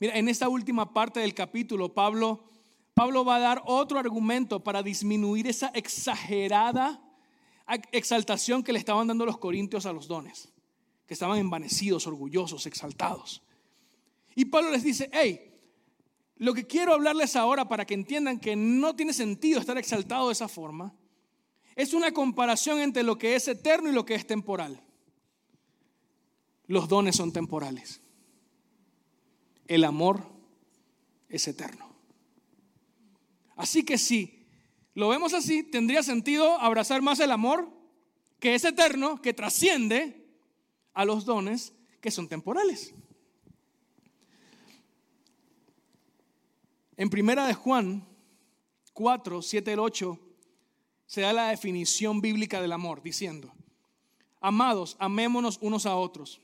Speaker 1: Mira, en esta última parte del capítulo, Pablo, Pablo va a dar otro argumento para disminuir esa exagerada exaltación que le estaban dando los corintios a los dones, estaban envanecidos, orgullosos, exaltados. Y Pablo les dice, hey, lo que quiero hablarles ahora para que entiendan que no tiene sentido estar exaltado de esa forma, es una comparación entre lo que es eterno y lo que es temporal. Los dones son temporales. El amor es eterno. Así que si lo vemos así, tendría sentido abrazar más el amor que es eterno, que trasciende a los dones que son temporales. En primera de Juan 4, 7 al 8 se da la definición bíblica del amor, diciendo, amados, amémonos unos a otros,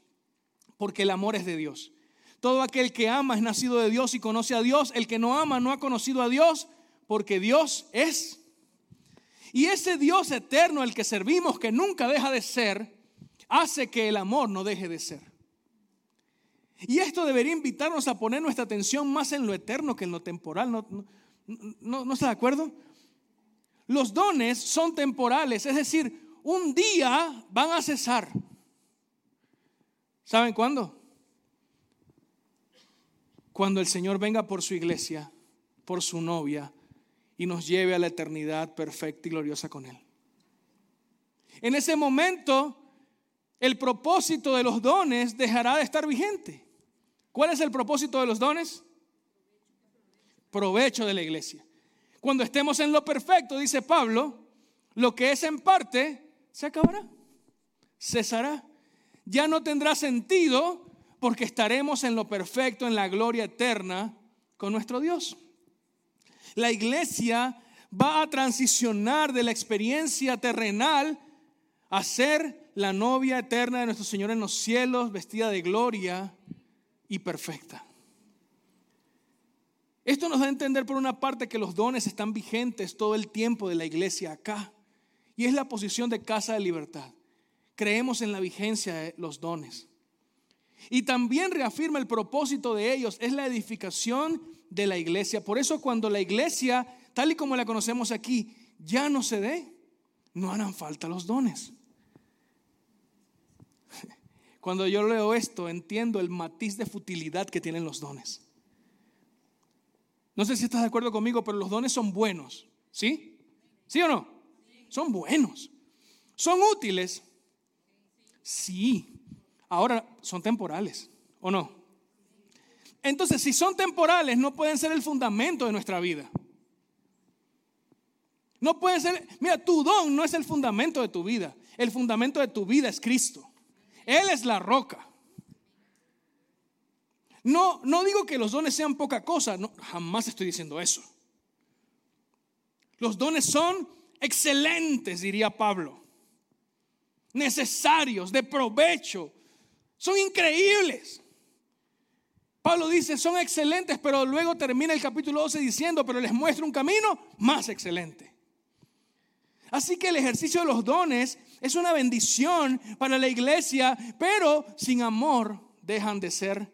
Speaker 1: porque el amor es de Dios. Todo aquel que ama es nacido de Dios y conoce a Dios. El que no ama no ha conocido a Dios, porque Dios es. Y ese Dios eterno, el que servimos, que nunca deja de ser, hace que el amor no deje de ser. Y esto debería invitarnos a poner nuestra atención más en lo eterno que en lo temporal. ¿No, no, está de acuerdo? Los dones son temporales, es decir, un día van a cesar. ¿Saben cuándo? Cuando el Señor venga por su iglesia, por su novia, y nos lleve a la eternidad perfecta y gloriosa con Él. En ese momento, el propósito de los dones dejará de estar vigente. ¿Cuál es el propósito de los dones? Provecho de la iglesia. Cuando estemos en lo perfecto, dice Pablo, lo que es en parte se acabará, cesará. Ya no tendrá sentido porque estaremos en lo perfecto, en la gloria eterna con nuestro Dios. La iglesia va a transicionar de la experiencia terrenal a ser la novia eterna de nuestro Señor en los cielos, vestida de gloria y perfecta. Esto nos da a entender por una parte que los dones están vigentes todo el tiempo de la iglesia acá. Y es la posición de casa de libertad. Creemos en la vigencia de los dones. Y también reafirma el propósito de ellos, es la edificación de la iglesia. Por eso cuando la iglesia, tal y como la conocemos aquí, ya no se dé, no harán falta los dones. Cuando yo leo esto, entiendo el matiz de futilidad que tienen los dones. No sé si estás de acuerdo conmigo, pero los dones son buenos. ¿Sí? ¿Sí o no? Son buenos. ¿Son útiles? Sí. Ahora son temporales, ¿o no? Entonces, si son temporales, no pueden ser el fundamento de nuestra vida. No pueden ser, mira, tu don no es el fundamento de tu vida. El fundamento de tu vida es Cristo. Él es la roca. No, no digo que los dones sean poca cosa, jamás estoy diciendo eso. Los dones son excelentes, diría Pablo. Necesarios, de provecho. Son increíbles. Pablo dice, son excelentes, pero luego termina el capítulo 12 diciendo, pero les muestro un camino más excelente. Así que el ejercicio de los dones es una bendición para la iglesia, pero sin amor dejan de ser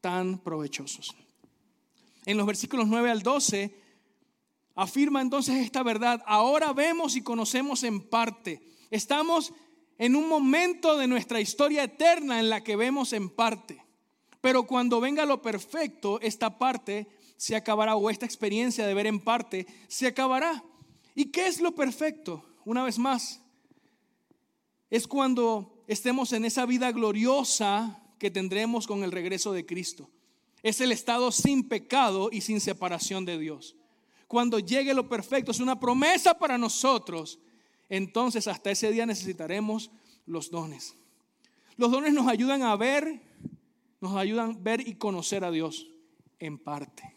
Speaker 1: tan provechosos. En los versículos 9 al 12 afirma entonces esta verdad. Ahora vemos y conocemos en parte. Estamos en un momento de nuestra historia eterna en la que vemos en parte. Pero cuando venga lo perfecto, esta parte se acabará o esta experiencia de ver en parte se acabará. ¿Y qué es lo perfecto? Una vez más, es cuando estemos en esa vida gloriosa que tendremos con el regreso de Cristo. Es el estado sin pecado y sin separación de Dios. Cuando llegue lo perfecto, es una promesa para nosotros. Entonces hasta ese día necesitaremos los dones. Los dones nos ayudan a ver, nos ayudan a ver y conocer a Dios en parte.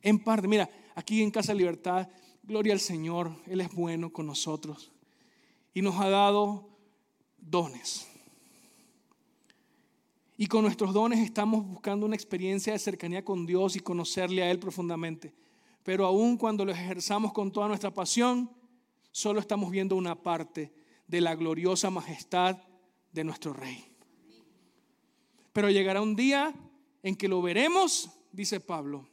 Speaker 1: En parte, mira, aquí en Casa Libertad, gloria al Señor, Él es bueno con nosotros y nos ha dado dones. Y con nuestros dones estamos buscando una experiencia de cercanía con Dios y conocerle a Él profundamente. Pero aun cuando lo ejerzamos con toda nuestra pasión, solo estamos viendo una parte de la gloriosa majestad de nuestro Rey. Pero llegará un día en que lo veremos, dice Pablo,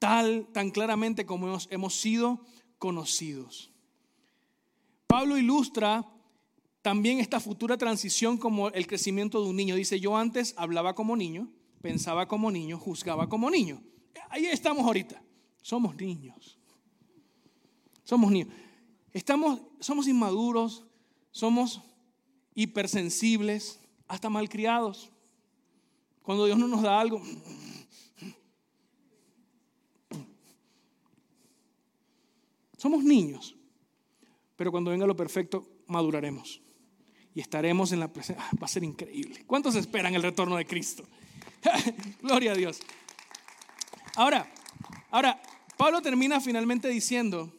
Speaker 1: tal, tan claramente como hemos, sido conocidos. Pablo ilustra también esta futura transición como el crecimiento de un niño. Dice, yo antes hablaba como niño, pensaba como niño, juzgaba como niño. Ahí estamos ahorita. Somos niños. Somos niños. Estamos, somos inmaduros, somos hipersensibles, hasta malcriados. Cuando Dios no nos da algo, somos niños. Pero cuando venga lo perfecto, maduraremos y estaremos en la presencia. Ah, va a ser increíble. ¿Cuántos esperan el retorno de Cristo? Gloria a Dios. Ahora, ahora, Pablo termina finalmente diciendo,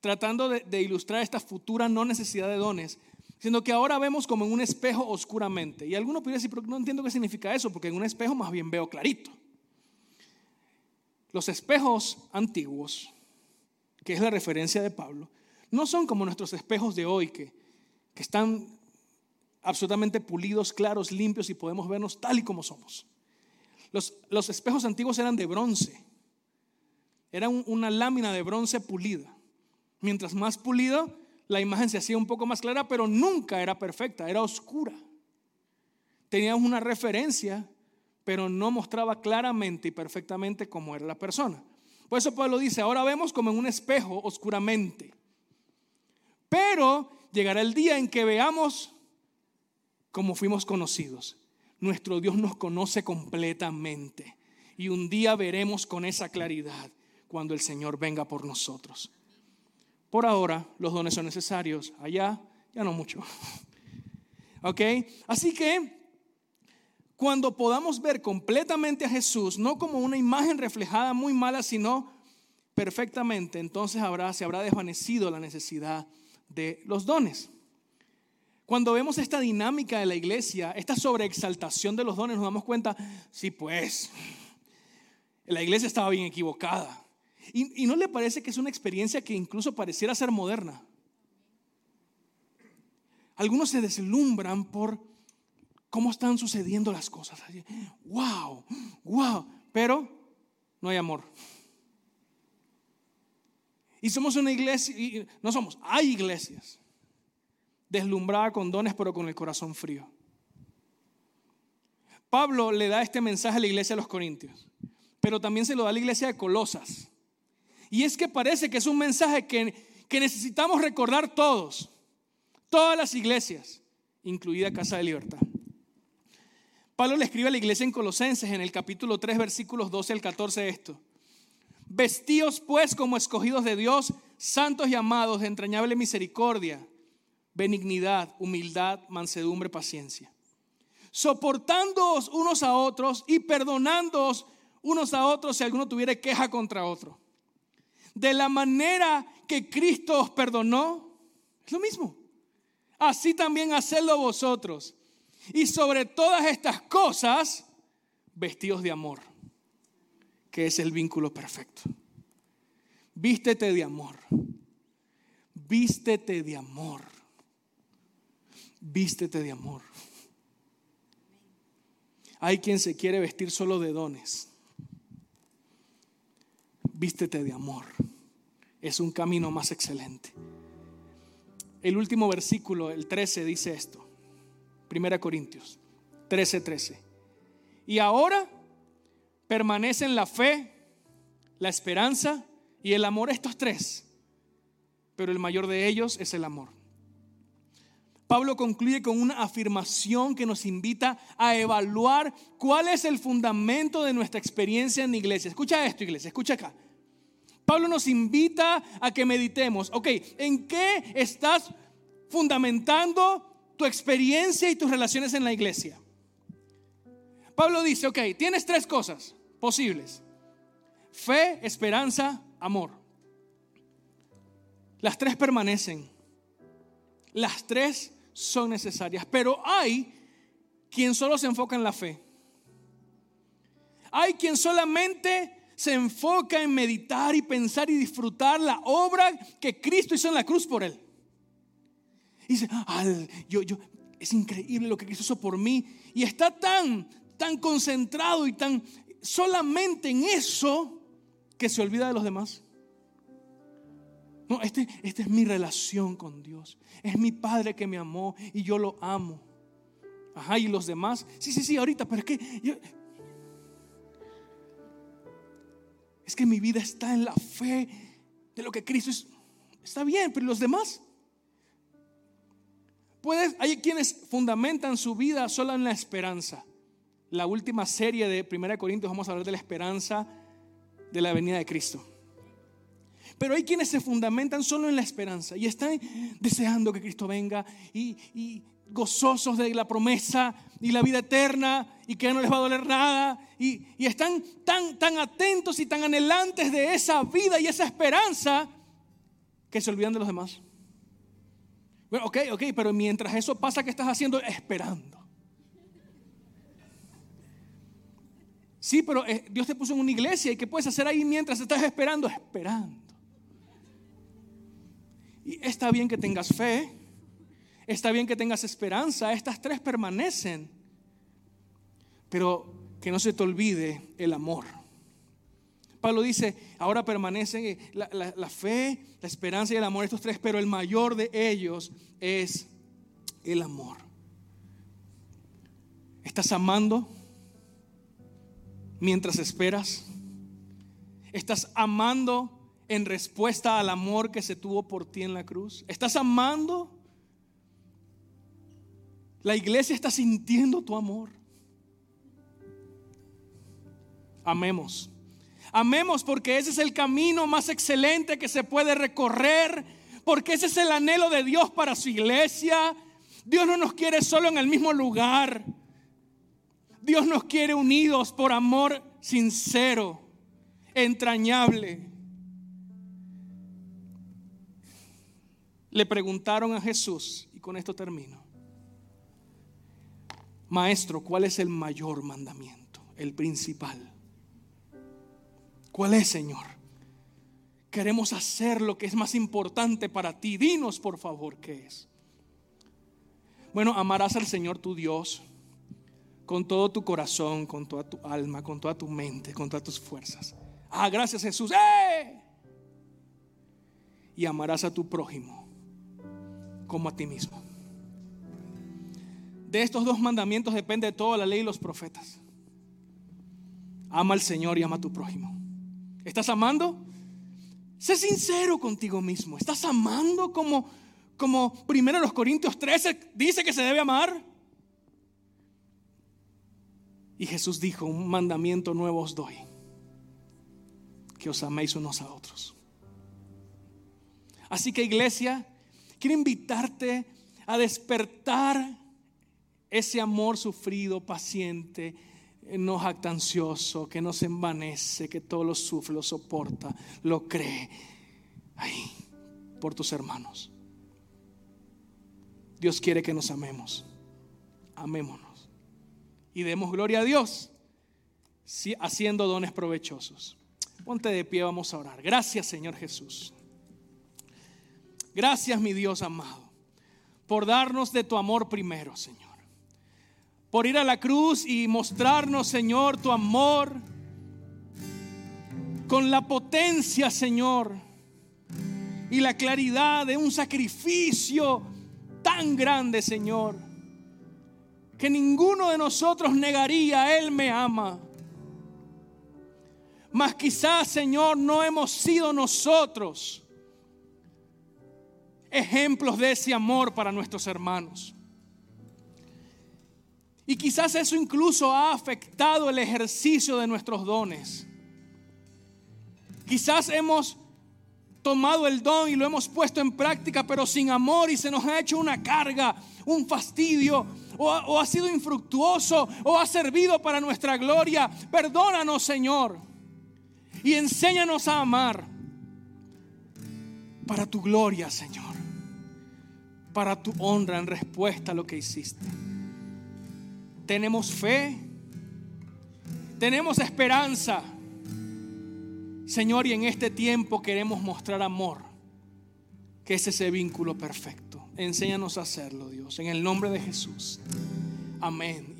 Speaker 1: tratando de, ilustrar esta futura no necesidad de dones, diciendo que ahora vemos como en un espejo oscuramente. Y alguno puede decir, pero no entiendo qué significa eso, porque en un espejo más bien veo clarito. Los espejos antiguos, que es la referencia de Pablo, no son como nuestros espejos de hoy, que, que están absolutamente pulidos, claros, limpios y podemos vernos tal y como somos. Los, los espejos antiguos eran de bronce. Era una lámina de bronce pulida. Mientras más pulido, la imagen se hacía un poco más clara, pero nunca era perfecta, era oscura. Teníamos una referencia, pero no mostraba claramente y perfectamente cómo era la persona. Por eso Pablo dice, ahora vemos como en un espejo oscuramente. Pero llegará el día en que veamos como fuimos conocidos. Nuestro Dios nos conoce completamente y un día veremos con esa claridad cuando el Señor venga por nosotros. Por ahora los dones son necesarios, allá ya no mucho. ¿Ok? Así que cuando podamos ver completamente a Jesús, no como una imagen reflejada muy mala, sino perfectamente, entonces se habrá desvanecido la necesidad de los dones. Cuando vemos esta dinámica de la iglesia, esta sobreexaltación de los dones, nos damos cuenta, sí, pues, la iglesia estaba bien equivocada. Y, no le parece que es una experiencia que incluso pareciera ser moderna. Algunos se deslumbran por cómo están sucediendo las cosas. Wow, wow, pero no hay amor. Y somos una iglesia, no somos, hay iglesias deslumbrada con dones, pero con el corazón frío. Pablo le da este mensaje a la iglesia de los Corintios, pero también se lo da a la iglesia de Colosas. Y es que parece que es un mensaje que, que necesitamos recordar todos, todas las iglesias, incluida Casa de Libertad. Pablo le escribe a la iglesia en Colosenses en el capítulo 3, versículos 12 al 14 esto. Vestíos pues como escogidos de Dios, santos y amados de entrañable misericordia benignidad, humildad, mansedumbre, paciencia. Soportándoos unos a otros y perdonándoos unos a otros si alguno tuviera queja contra otro. De la manera que Cristo os perdonó, es lo mismo. Así también hacedlo vosotros. Y sobre todas estas cosas, vestidos de amor, que es el vínculo perfecto. Vístete de amor. Vístete de amor vístete de amor. Hay quien se quiere vestir solo de dones. Vístete de amor. Es un camino más excelente. El último versículo, el 13, dice esto. Primera Corintios 13, 13. Y ahora permanecen la fe, la esperanza y el amor, estos tres. Pero el mayor de ellos es el amor. Pablo concluye con una afirmación que nos invita a evaluar cuál es el fundamento de nuestra experiencia en la iglesia. Escucha esto, iglesia, escucha acá. Pablo nos invita a que meditemos, ok, ¿en qué estás fundamentando tu experiencia y tus relaciones en la iglesia? Pablo dice, ok, tienes tres cosas posibles. Fe, esperanza, amor. Las tres permanecen. Las tres son necesarias. Pero hay quien solo se enfoca en la fe. Hay quien solamente se enfoca en meditar y pensar y disfrutar la obra que Cristo hizo en la cruz por él. Y dice, yo, yo, es increíble lo que Cristo hizo por mí. Y está tan, tan concentrado y tan solamente en eso que se olvida de los demás. No, este, esta es mi relación con Dios. Es mi Padre que me amó y yo lo amo. Ajá, y los demás. Sí, sí, sí, ahorita, pero es que es que mi vida está en la fe de lo que Cristo es. Está bien, pero los demás. Hay quienes fundamentan su vida solo en la esperanza. La última serie de 1 Corintios vamos a hablar de la esperanza de la venida de Cristo. Pero hay quienes se fundamentan solo en la esperanza y están deseando que Cristo venga y, gozosos de la promesa y la vida eterna y que no les va a doler nada y, están tan, tan atentos y tan anhelantes de esa vida y esa esperanza que se olvidan de los demás. Bueno, ok, ok, pero mientras eso pasa, ¿qué estás haciendo? Esperando. Sí, pero eh, Dios te puso en una iglesia y ¿qué puedes hacer ahí mientras estás esperando? Esperando. Y está bien que tengas fe, está bien que tengas esperanza, estas tres permanecen, pero que no se te olvide el amor. Pablo dice, ahora permanecen la, la, fe, la esperanza y el amor, estos tres, pero el mayor de ellos es el amor. ¿Estás amando mientras esperas? ¿Estás amando en respuesta al amor que se tuvo por ti en la cruz? ¿Estás amando? La iglesia está sintiendo tu amor. Amemos. Amemos porque ese es el camino más excelente que se puede recorrer, porque ese es el anhelo de Dios para su iglesia. Dios no nos quiere solo en el mismo lugar. Dios nos quiere unidos por amor sincero, entrañable. le preguntaron a Jesús, y con esto termino, Maestro, ¿cuál es el mayor mandamiento? El principal. ¿Cuál es, Señor? Queremos hacer lo que es más importante para ti. Dinos, por favor, qué es. Bueno, amarás al Señor tu Dios con todo tu corazón, con toda tu alma, con toda tu mente, con todas tus fuerzas. Ah, gracias Jesús. ¡Eh! Y amarás a tu prójimo como a ti mismo. De estos dos mandamientos depende toda la ley y los profetas. Ama al Señor y ama a tu prójimo. ¿Estás amando? Sé sincero contigo mismo. ¿Estás amando como, como primero los Corintios 13 dice que se debe amar? Y Jesús dijo, un mandamiento nuevo os doy, que os améis unos a otros. Así que iglesia, Quiero invitarte a despertar ese amor sufrido, paciente, no jactancioso, que no se envanece, que todo lo sufre, lo soporta, lo cree. Ahí, por tus hermanos. Dios quiere que nos amemos. Amémonos. Y demos gloria a Dios haciendo dones provechosos. Ponte de pie, vamos a orar. Gracias, Señor Jesús. Gracias, mi Dios amado, por darnos de tu amor primero, Señor. Por ir a la cruz y mostrarnos, Señor, tu amor con la potencia, Señor, y la claridad de un sacrificio tan grande, Señor, que ninguno de nosotros negaría, Él me ama. Mas quizás, Señor, no hemos sido nosotros ejemplos de ese amor para nuestros hermanos. Y quizás eso incluso ha afectado el ejercicio de nuestros dones. Quizás hemos tomado el don y lo hemos puesto en práctica, pero sin amor y se nos ha hecho una carga, un fastidio, o, ha sido infructuoso, o ha servido para nuestra gloria. Perdónanos, Señor, y enséñanos a amar para tu gloria, Señor, para tu honra en respuesta a lo que hiciste tenemos fe, tenemos esperanza. Señor, y en este tiempo queremos mostrar amor, que es ese vínculo perfecto. Enséñanos a hacerlo, Dios, en el nombre de Jesús. Amén.